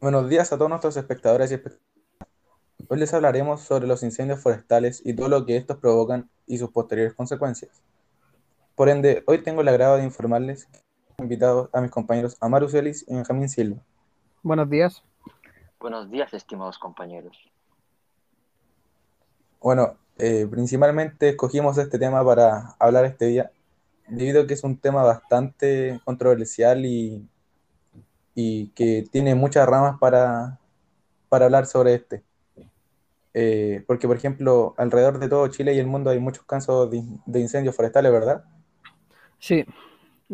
Buenos días a todos nuestros espectadores y espectadoras. Hoy les hablaremos sobre los incendios forestales y todo lo que estos provocan y sus posteriores consecuencias. Por ende, hoy tengo el agrado de informarles que he invitado a mis compañeros Amaru Celis y Benjamín Silva. Buenos días. Buenos días, estimados compañeros. Bueno, eh, principalmente escogimos este tema para hablar este día, debido a que es un tema bastante controversial y, y que tiene muchas ramas para, para hablar sobre este. Eh, porque, por ejemplo, alrededor de todo Chile y el mundo hay muchos casos de, de incendios forestales, ¿verdad? Sí,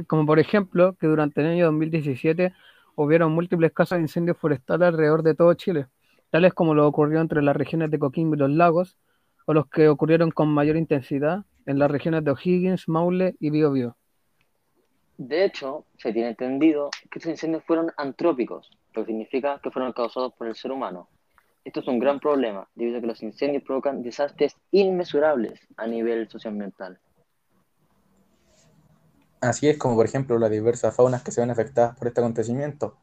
como por ejemplo que durante el año 2017 hubieron múltiples casos de incendios forestales alrededor de todo Chile, tales como lo ocurrió entre las regiones de Coquimbo y los lagos, o los que ocurrieron con mayor intensidad en las regiones de O'Higgins, Maule y Biobío. De hecho, se tiene entendido que estos incendios fueron antrópicos, lo que significa que fueron causados por el ser humano. Esto es un gran problema, debido a que los incendios provocan desastres inmesurables a nivel socioambiental. Así es como, por ejemplo, las diversas faunas que se ven afectadas por este acontecimiento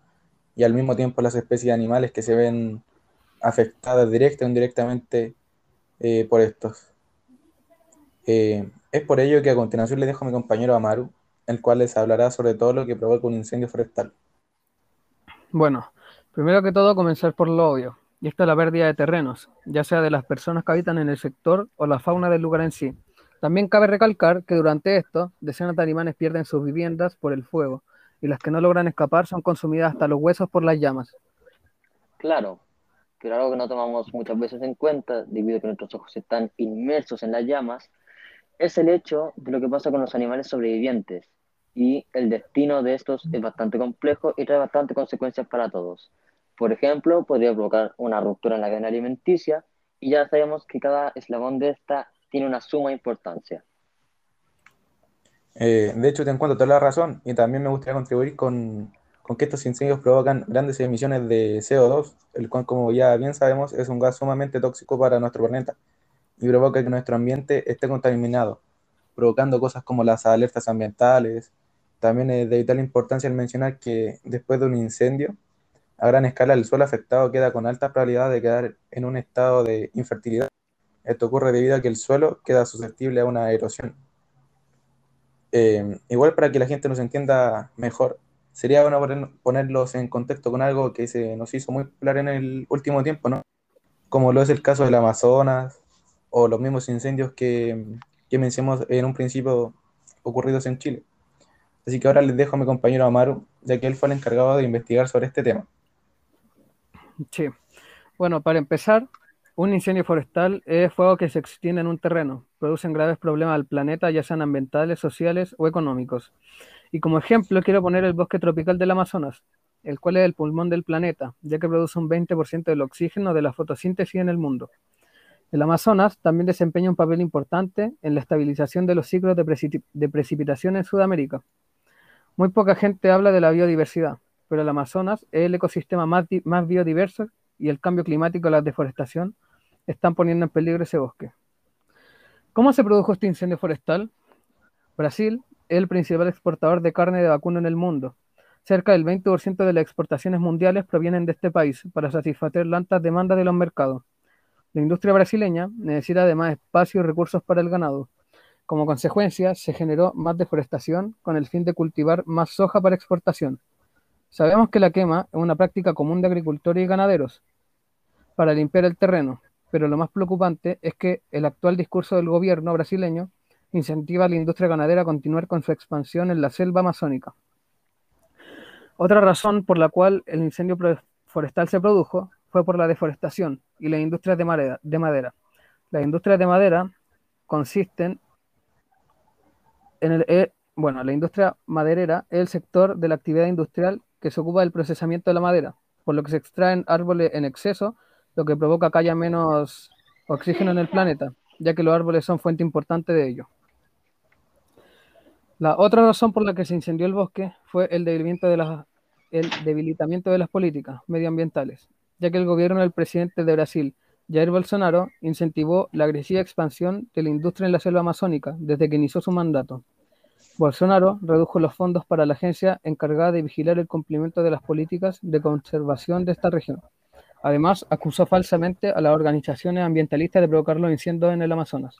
y al mismo tiempo las especies de animales que se ven afectadas directa o indirectamente eh, por estos. Eh, es por ello que a continuación le dejo a mi compañero Amaru, el cual les hablará sobre todo lo que provoca un incendio forestal. Bueno, primero que todo comenzar por lo obvio, y esto es la pérdida de terrenos, ya sea de las personas que habitan en el sector o la fauna del lugar en sí. También cabe recalcar que durante esto, decenas de animales pierden sus viviendas por el fuego, y las que no logran escapar son consumidas hasta los huesos por las llamas. Claro, pero algo que no tomamos muchas veces en cuenta, debido a que nuestros ojos están inmersos en las llamas, es el hecho de lo que pasa con los animales sobrevivientes. Y el destino de estos es bastante complejo y trae bastantes consecuencias para todos. Por ejemplo, podría provocar una ruptura en la cadena alimenticia y ya sabemos que cada eslabón de esta tiene una suma importancia. Eh, de hecho, te encuentro toda la razón y también me gustaría contribuir con, con, que estos incendios provocan grandes emisiones de CO2, el cual, como ya bien sabemos, es un gas sumamente tóxico para nuestro planeta y provoca que nuestro ambiente esté contaminado, provocando cosas como las alertas ambientales. También es de vital importancia el mencionar que después de un incendio, a gran escala el suelo afectado queda con alta probabilidad de quedar en un estado de infertilidad esto ocurre debido a que el suelo queda susceptible a una erosión. Eh, igual para que la gente nos entienda mejor, sería bueno ponerlos en contexto con algo que se nos hizo muy popular en el último tiempo, ¿no? Como lo es el caso del Amazonas o los mismos incendios que, que mencionamos en un principio ocurridos en Chile. Así que ahora les dejo a mi compañero Amaru, ya que él fue el encargado de investigar sobre este tema. Sí. Bueno, para empezar, un incendio forestal es fuego que se extiende en un terreno, producen graves problemas al planeta, ya sean ambientales, sociales o económicos. Y como ejemplo quiero poner el bosque tropical del Amazonas, el cual es el pulmón del planeta, ya que produce un 20% del oxígeno de la fotosíntesis en el mundo. El Amazonas también desempeña un papel importante en la estabilización de los ciclos de, de precipitación en Sudamérica. Muy poca gente habla de la biodiversidad, pero el Amazonas es el ecosistema más, más biodiverso y el cambio climático y la deforestación están poniendo en peligro ese bosque. ¿Cómo se produjo este incendio forestal? Brasil es el principal exportador de carne de vacuno en el mundo. Cerca del 20% de las exportaciones mundiales provienen de este país para satisfacer las altas demandas de los mercados. La industria brasileña necesita además espacio y recursos para el ganado. Como consecuencia, se generó más deforestación con el fin de cultivar más soja para exportación. Sabemos que la quema es una práctica común de agricultores y ganaderos para limpiar el terreno, pero lo más preocupante es que el actual discurso del gobierno brasileño incentiva a la industria ganadera a continuar con su expansión en la selva amazónica. Otra razón por la cual el incendio forestal se produjo fue por la deforestación y las industrias de madera. De madera. Las industrias de madera consisten en el... Eh, bueno, la industria maderera es el sector de la actividad industrial que se ocupa del procesamiento de la madera, por lo que se extraen árboles en exceso lo que provoca que haya menos oxígeno en el planeta, ya que los árboles son fuente importante de ello. La otra razón por la que se incendió el bosque fue el de las, el debilitamiento de las políticas medioambientales, ya que el gobierno del presidente de Brasil, Jair Bolsonaro, incentivó la agresiva expansión de la industria en la selva amazónica desde que inició su mandato. Bolsonaro redujo los fondos para la agencia encargada de vigilar el cumplimiento de las políticas de conservación de esta región. Además, acusó falsamente a las organizaciones ambientalistas de provocar los incendios en el Amazonas.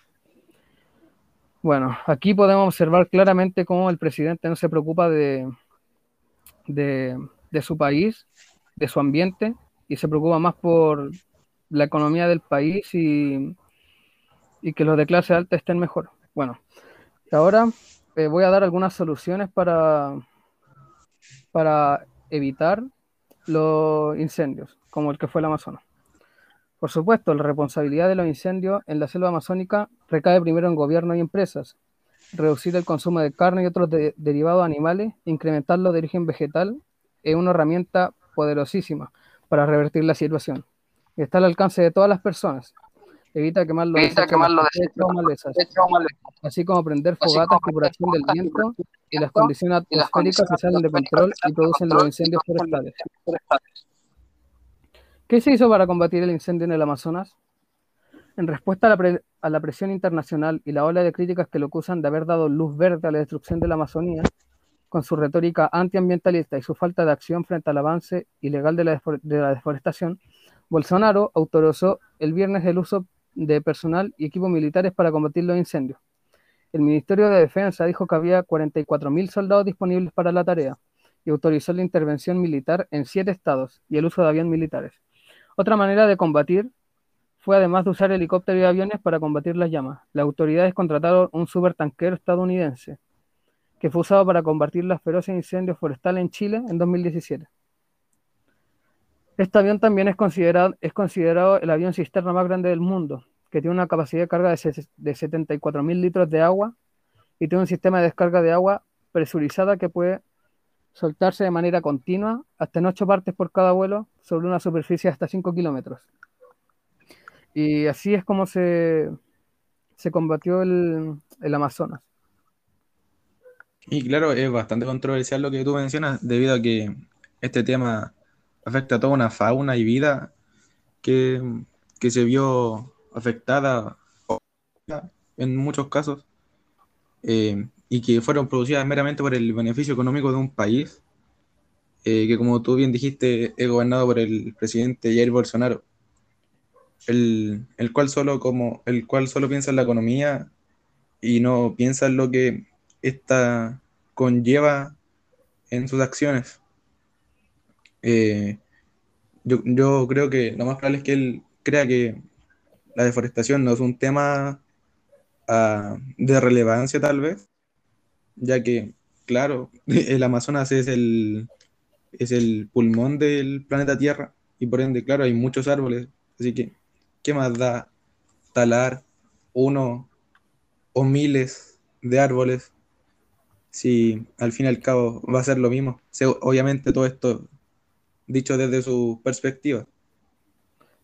Bueno, aquí podemos observar claramente cómo el presidente no se preocupa de, de, su país, de su ambiente, y se preocupa más por la economía del país y, y que los de clase alta estén mejor. Bueno, ahora eh, voy a dar algunas soluciones para, para evitar los incendios, como el que fue el Amazonas. Por supuesto, la responsabilidad de los incendios en la selva amazónica recae primero en gobierno y empresas. Reducir el consumo de carne y otros derivados animales, incrementarlo de origen vegetal, es una herramienta poderosísima para revertir la situación. Está al alcance de todas las personas. Evita quemar los malezas, así como prender fogatas por acción del viento y las condiciones atmosféricas se salen de control y producen los incendios forestales. ¿Qué se hizo para combatir el incendio en el Amazonas? En respuesta a la, presión internacional y la ola de críticas que lo acusan de haber dado luz verde a la destrucción de la Amazonía, con su retórica antiambientalista y su falta de acción frente al avance ilegal de la, deforestación, Bolsonaro autorizó el viernes el uso de personal y equipos militares para combatir los incendios. El Ministerio de Defensa dijo que había 44.000 soldados disponibles para la tarea y autorizó la intervención militar en siete estados y el uso de aviones militares. Otra manera de combatir fue además de usar helicópteros y aviones para combatir las llamas. Las autoridades contrataron un supertanquero estadounidense que fue usado para combatir los feroces incendios forestales en Chile en 2017. Este avión también es considerado, es considerado el avión cisterna más grande del mundo, que tiene una capacidad de carga de, de 74.000 litros de agua y tiene un sistema de descarga de agua presurizada que puede soltarse de manera continua hasta en ocho partes por cada vuelo sobre una superficie de hasta 5 kilómetros. Y así es como se, se combatió el, el Amazonas. Y claro, es bastante controversial lo que tú mencionas, debido a que este tema afecta a toda una fauna y vida que, que se vio afectada en muchos casos. Eh, y que fueron producidas meramente por el beneficio económico de un país eh, que, como tú bien dijiste, es gobernado por el presidente Jair Bolsonaro, el, el, cual solo como, el cual solo piensa en la economía y no piensa en lo que esta conlleva en sus acciones. Eh, yo, yo creo que lo más probable es que él crea que la deforestación no es un tema uh, de relevancia tal vez, ya que, claro, el Amazonas es el, es el pulmón del planeta Tierra y por ende, claro, hay muchos árboles, así que, ¿qué más da talar uno o miles de árboles si al fin y al cabo va a ser lo mismo? obviamente todo esto dicho desde su perspectiva.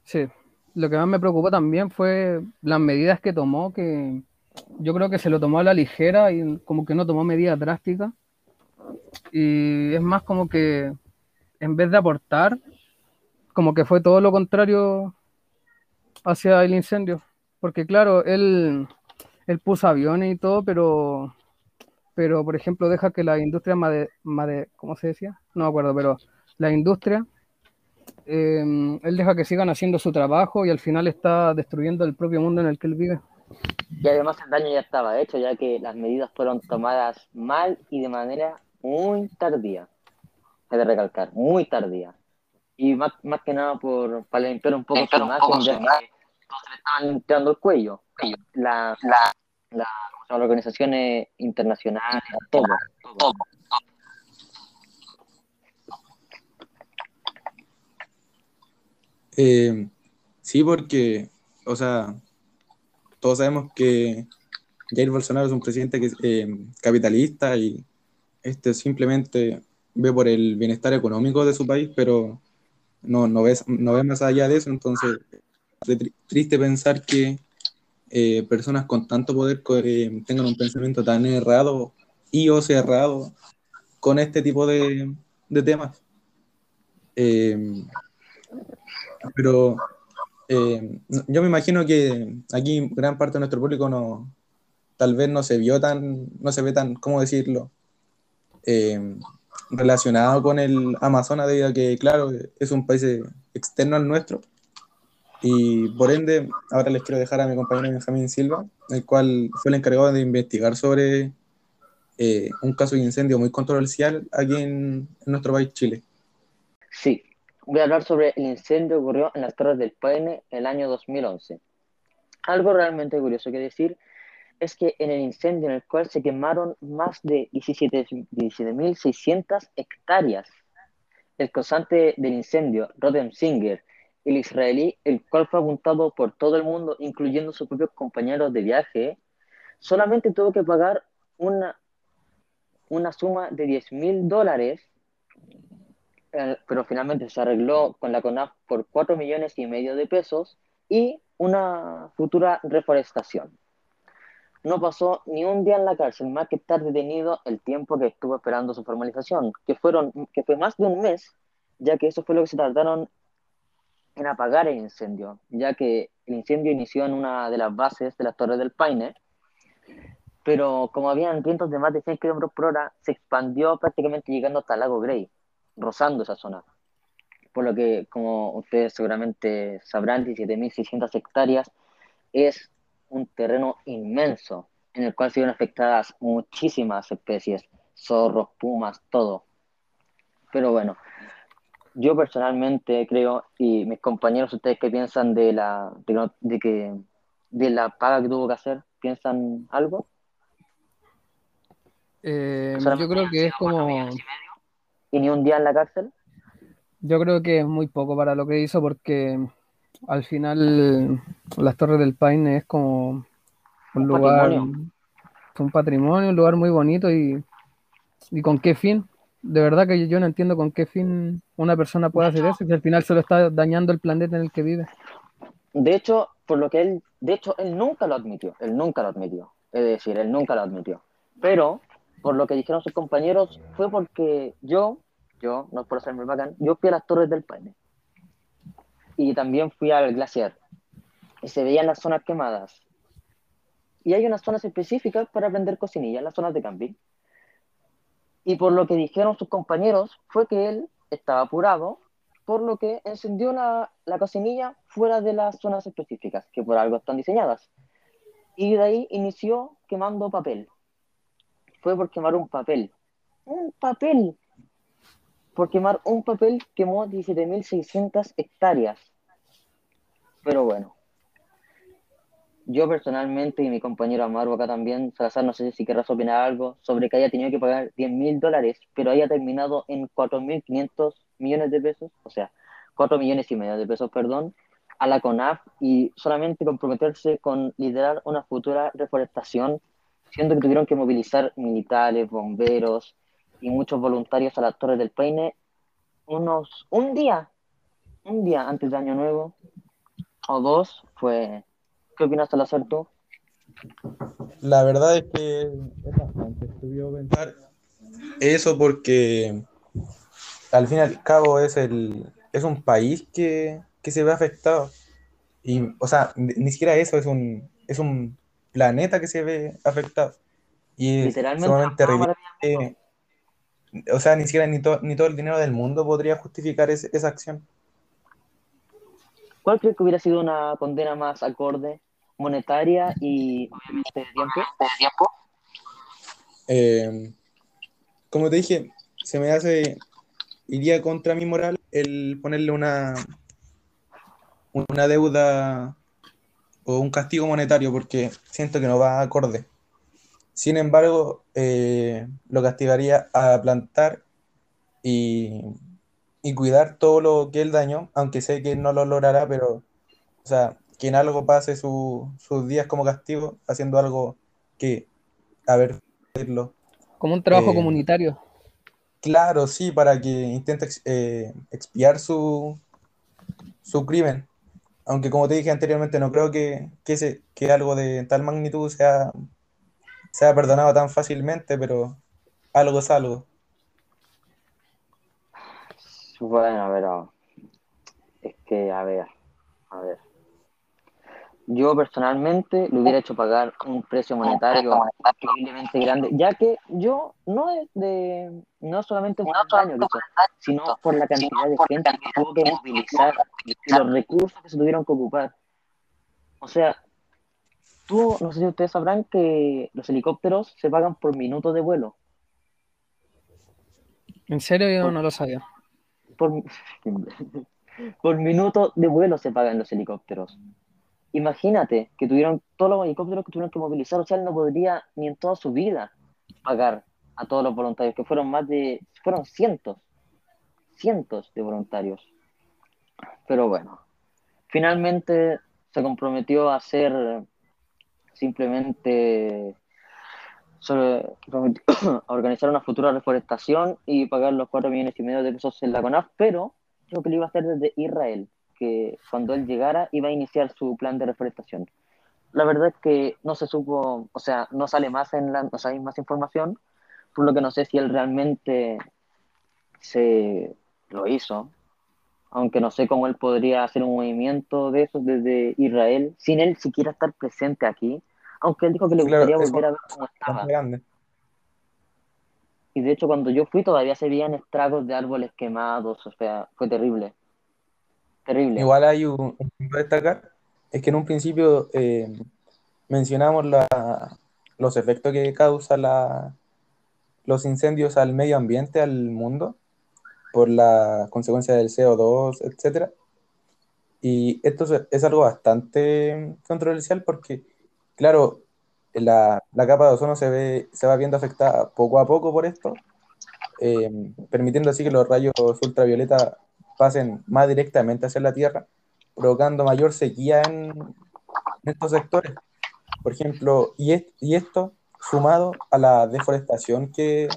Sí, lo que más me preocupó también fue las medidas que tomó, que yo creo que se lo tomó a la ligera y como que no tomó medidas drásticas. Y es más como que en vez de aportar, como que fue todo lo contrario hacia el incendio. Porque claro, él, él puso aviones y todo, pero, pero por ejemplo deja que la industria, made, ¿cómo se decía? No me acuerdo, pero la industria, em, él deja que sigan haciendo su trabajo y al final está destruyendo el propio mundo en el que él vive. Y además el daño ya estaba hecho, ya que las medidas fueron tomadas mal y de manera muy tardía. He de recalcar, muy tardía. Y más, más que nada por, para limpiar un poco su imagen, ya que todos le estaban limpiando el cuello. La, la, la las organizaciones internacionales, todo, todo. Eh, sí, porque, o sea, todos sabemos que Jair Bolsonaro es un presidente eh, capitalista y este simplemente ve por el bienestar económico de su país, pero no, no, ve, no ve más allá de eso. Entonces, es triste pensar que eh, personas con tanto poder eh, tengan un pensamiento tan errado y o cerrado con este tipo de, de temas. Pero eh, yo me imagino que aquí gran parte de nuestro público no, tal vez no se vio tan, no se ve tan, ¿cómo decirlo? Eh, relacionado con el Amazonas, debido a que, claro, es un país externo al nuestro. Y por ende, ahora les quiero dejar a mi compañero Benjamín Silva, el cual fue el encargado de investigar sobre eh, un caso de incendio muy controversial aquí en, en, nuestro país, Chile. Sí, voy a hablar sobre el incendio que ocurrió en las Torres del Paine el año 2011. Algo realmente curioso que decir es que en el incendio en el cual se quemaron más de 17.600 hectáreas, el causante del incendio, Rodem Singer, el israelí, el cual fue apuntado por todo el mundo, incluyendo sus propios compañeros de viaje, solamente tuvo que pagar una, una suma de 10 mil dólares, eh, pero finalmente se arregló con la CONAF por 4 millones y medio de pesos y una futura reforestación. No pasó ni un día en la cárcel, más que estar detenido el tiempo que estuvo esperando su formalización, que, fueron, que fue más de un mes, ya que eso fue lo que se tardaron en apagar el incendio, ya que el incendio inició en una de las bases de las Torres del Paine, pero como habían vientos de más de 100 km por hora, se expandió prácticamente llegando hasta el lago Grey, rozando esa zona. Por lo que, como ustedes seguramente sabrán, 17.600 hectáreas es un terreno inmenso en el cual se vieron afectadas muchísimas especies, zorros, pumas, todo. Pero bueno, yo personalmente creo, y mis compañeros, ustedes qué piensan de la, de, que, de la paga que tuvo que hacer, ¿piensan algo? Eh, yo creo que es como... ¿Y ni un día en la cárcel? Yo creo que es muy poco para lo que hizo porque al final las Torres del Paine es como un, lugar, un patrimonio, un lugar muy bonito y, y con qué fin. De verdad que yo no entiendo con qué fin una persona puede hacer eso, que al final se lo está dañando el planeta en el que vive. De hecho, por lo que él, de hecho, él nunca lo admitió, él nunca lo admitió, es decir, él nunca lo admitió. Pero, por lo que dijeron sus compañeros, fue porque yo, yo, no por muy bacán, yo fui a las Torres del Paine y también fui al glaciar. Y se veían las zonas quemadas. Y hay unas zonas específicas para vender cocinillas, las zonas de camping. Y por lo que dijeron sus compañeros, fue que él estaba apurado, por lo que encendió la, la cocinilla fuera de las zonas específicas, que por algo están diseñadas. Y de ahí inició quemando papel. Fue por quemar un papel. Un papel por quemar un papel quemó 17.600 hectáreas. Pero bueno, yo personalmente y mi compañero Amaro acá también, Salazar, no sé si querrás opinar algo sobre que haya tenido que pagar 10.000 dólares, pero haya terminado en 4.500 millones de pesos, o sea, 4 millones y medio de pesos, perdón, a la CONAF y solamente comprometerse con liderar una futura reforestación, siendo que tuvieron que movilizar militares, bomberos, y muchos voluntarios a las Torres del Paine unos un día, un día antes de Año Nuevo o dos fue. ¿Qué opinas, Salazar, tú? La verdad es que es bastante estúpido pensar eso porque al fin y al cabo es el es un país que, que se ve afectado. Y, o sea, ni siquiera eso, es un, es un planeta que se ve afectado. Y es sumamente ridículo o sea, ni siquiera ni, ni todo el dinero del mundo podría justificar esa acción. ¿Cuál crees que hubiera sido una condena más acorde, monetaria y obviamente de tiempo? Eh, como te dije, se me hace, iría contra mi moral el ponerle una, una deuda o un castigo monetario porque siento que no va acorde. Sin embargo, eh, lo castigaría a plantar y, cuidar todo lo que él dañó, aunque sé que no lo logrará, pero, o sea, que en algo pase sus días como castigo, haciendo algo que, a ver, Como un trabajo eh, comunitario. Claro, sí, para que intente eh, expiar su, su crimen. Aunque como te dije anteriormente, no creo que, que, algo de tal magnitud sea se ha perdonado tan fácilmente, pero algo es algo. Bueno, pero es que, a ver, a ver. Yo personalmente le hubiera hecho pagar un precio monetario increíblemente grande, ya que yo no es de no solamente por el daño que hizo, sino por la cantidad de gente que tuvo que movilizar y los recursos que se tuvieron que ocupar. O sea, tú, no sé si ustedes sabrán que los helicópteros se pagan por minutos de vuelo. ¿En serio yo no lo sabía? Por, por minuto de vuelo se pagan los helicópteros. Imagínate que tuvieron todos los helicópteros que tuvieron que movilizar, o sea, él no podría ni en toda su vida pagar a todos los voluntarios, que fueron más de, fueron cientos, cientos de voluntarios. Pero bueno, finalmente se comprometió a hacer simplemente a organizar una futura reforestación y pagar los cuatro millones y medio de pesos en la CONAF, pero creo que lo iba a hacer desde Israel que cuando él llegara iba a iniciar su plan de reforestación. La verdad es que no se supo, o sea, no sale más en la, no sale más información, por lo que no sé si él realmente se lo hizo, aunque no sé cómo él podría hacer un movimiento de eso desde Israel, sin él siquiera estar presente aquí, aunque él dijo que le gustaría volver a ver cómo estaba. Y de hecho cuando yo fui todavía se veían estragos de árboles quemados, o sea, fue terrible. Igual hay un, punto a destacar, es que en un principio eh, mencionamos los efectos que causa la, los incendios al medio ambiente, al mundo, por la consecuencia del CO2, etc. Y esto es, algo bastante controversial porque, claro, la, capa de ozono se, ve, se va viendo afectada poco a poco por esto, eh, permitiendo así que los rayos ultravioleta pasen más directamente hacia la Tierra, provocando mayor sequía en, estos sectores. Por ejemplo, y, esto sumado a la deforestación que,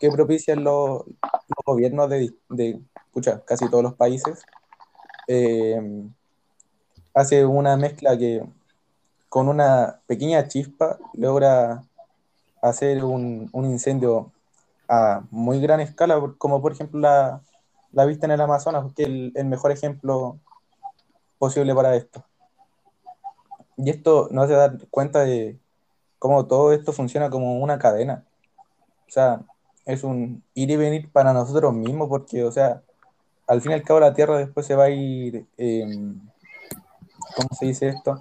que propician los, gobiernos de, de casi todos los países, eh, hace una mezcla que con una pequeña chispa logra hacer un incendio a muy gran escala, como por ejemplo la, la vista en el Amazonas, que es el, mejor ejemplo posible para esto. Y esto nos hace dar cuenta de cómo todo esto funciona como una cadena. O sea, es un ir y venir para nosotros mismos, porque, o sea, al fin y al cabo la Tierra después se va a ir, em, ¿cómo se dice esto?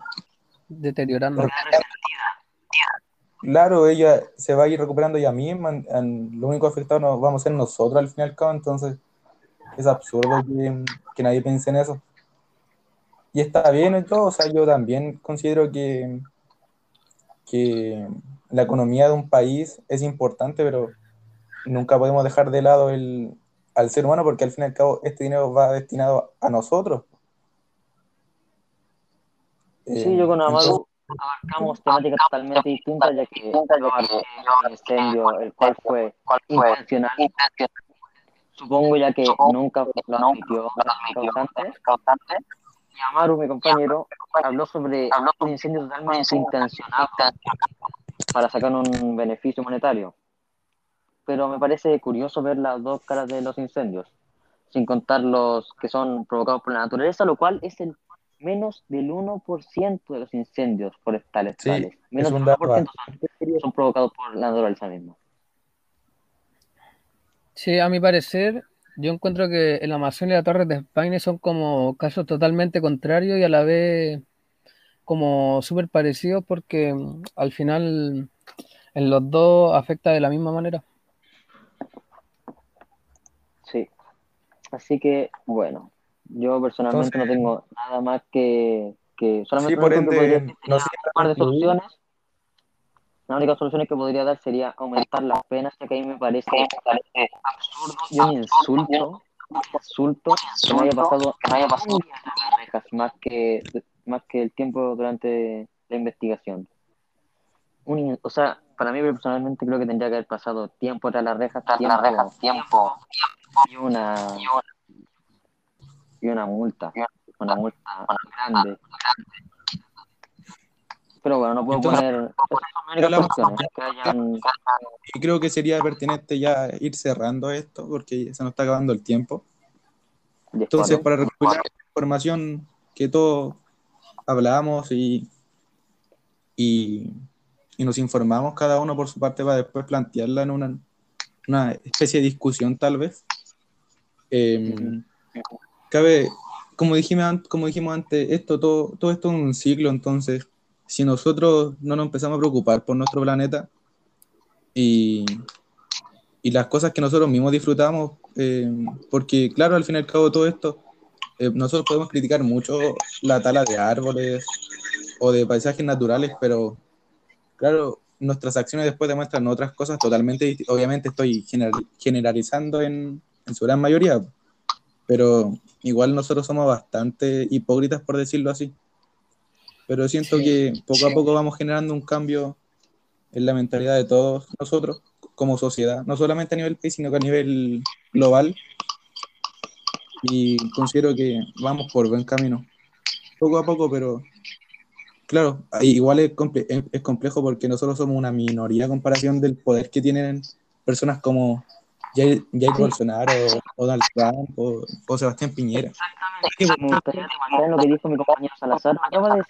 Deteriorando. Claro, ella se va a ir recuperando ella misma, lo único afectado nos vamos a ser nosotros al fin y al cabo, entonces es absurdo que, nadie piense en eso. Y está bien y todo, o sea, yo también considero que, que la economía de un país es importante, pero nunca podemos dejar de lado el, al ser humano porque al fin y al cabo este dinero va destinado a nosotros. Sí, yo con Amado abarcamos temáticas totalmente distintas, ya que el incendio, el cual fue intencional, Supongo ya que nunca lo admitió causante. causante. Y Amaru, mi compañero, habló sobre un incendio totalmente intencionado para sacar un beneficio monetario. Pero me parece curioso ver las dos caras de los incendios, sin contar los que son provocados por la naturaleza, lo cual es el menos del 1% de los incendios forestales. Sí, menos del 1% son, son provocados por la naturaleza misma. Sí, a mi parecer, yo encuentro que el Amazon y la Torre de España son como casos totalmente contrarios y a la vez como súper parecidos porque mm, al final en los dos afecta de la misma manera. Sí, así que bueno, yo personalmente no tengo nada más que, que solamente sí, por ende, no sé, un par de soluciones la única solución que podría dar sería aumentar las penas, ya que a mí me parece, absurdo y un insulto, insulto que no haya pasado, que no haya pasado. las rejas, más que, más que el tiempo durante la investigación. o sea, para mí personalmente creo que tendría que haber pasado tiempo tras las rejas, tiempo, las rejas, tiempo, y una y una multa, una multa grande pero bueno, no puedo poner. Y creo que sería pertinente ya ir cerrando esto porque se nos está acabando el tiempo. Entonces, para recuperar la información que todos hablamos y, y, y nos informamos cada uno por su parte para después plantearla en una, una especie de discusión tal vez. Eh, cabe, como dijimos, como dijimos antes, esto, todo, todo esto es un ciclo, entonces, si nosotros no nos empezamos a preocupar por nuestro planeta y, y las cosas que nosotros mismos disfrutamos, eh, porque claro, al fin y al cabo todo esto, eh, nosotros podemos criticar mucho la tala de árboles o de paisajes naturales, pero claro, nuestras acciones después demuestran otras cosas totalmente distintas. Obviamente estoy generalizando en, en su gran mayoría, pero igual nosotros somos bastante hipócritas, por decirlo así. Pero siento Sí, que poco a poco vamos generando un cambio en la mentalidad de todos nosotros como sociedad, no solamente a nivel país, sino que a nivel global. Y considero que vamos por buen camino. Poco a poco, pero claro, igual es, comple- es- es complejo porque nosotros somos una minoría a comparación del poder que tienen personas como Jair, Jair Sí. Bolsonaro o Donald Trump o, o Sebastián Piñera. Exactamente. Me gustaría remarcar lo que dijo mi compañero Salazar. Acaba de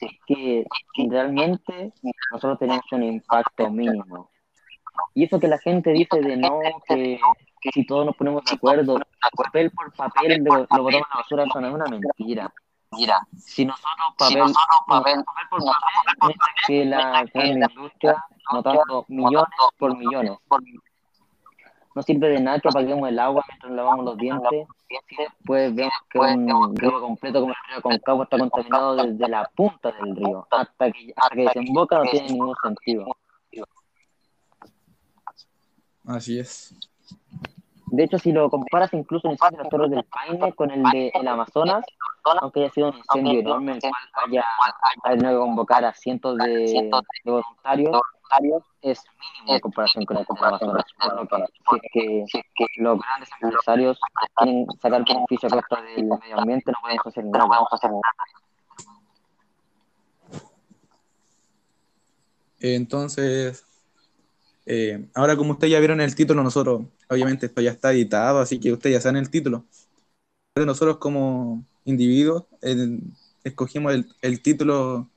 decir que realmente nosotros tenemos un impacto mínimo. Y eso que la gente dice de no, que, que si todos nos ponemos de acuerdo, papel por papel lo, lo botamos a la basura, eso no es una mentira. Mira, Si nosotros si papel, nosotros papel, papel por papel, mientras que la gran industria, notando millones por millones. No sirve de nada que apaguemos el agua mientras lavamos los dientes. Después vemos que un río completo como el río Concagua está contaminado desde la punta del río hasta que, hasta que desemboca, no tiene ningún sentido. Así es. De hecho, si lo comparas incluso el incendio de las Torres del Paine con el de el Amazonas, aunque haya sido un incendio enorme, el cual haya, haya tenido que convocar a cientos de, de voluntarios, es mínimo en comparación con el. Por lo que, si es que los grandes empresarios quieren sacar beneficio a costa del medio ambiente, no podemos hacer nada. Entonces, eh, ahora como ustedes ya vieron el título, nosotros, obviamente esto ya está editado, así que ustedes ya saben el título. Nosotros como individuos eh, escogimos el, el título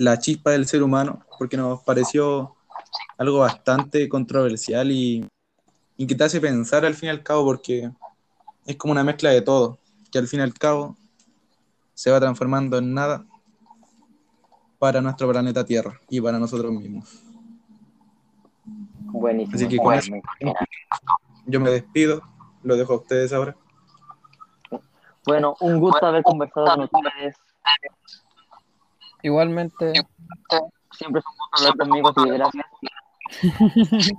La chispa del ser humano, porque nos pareció algo bastante controversial y, y que te hace pensar al fin y al cabo, porque es como una mezcla de todo, que al fin y al cabo se va transformando en nada para nuestro planeta Tierra y para nosotros mismos. Buenísimo. Así que con eso, yo me despido, lo dejo a ustedes ahora. Bueno, un gusto haber conversado con ustedes. Igualmente, Siempre es un gusto hablar conmigo, que gracias.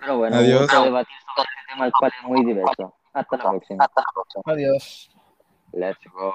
Pero bueno, Adiós. gusto debatir sobre este tema, el cual es muy diverso. Hasta la próxima. adiós. Let's go.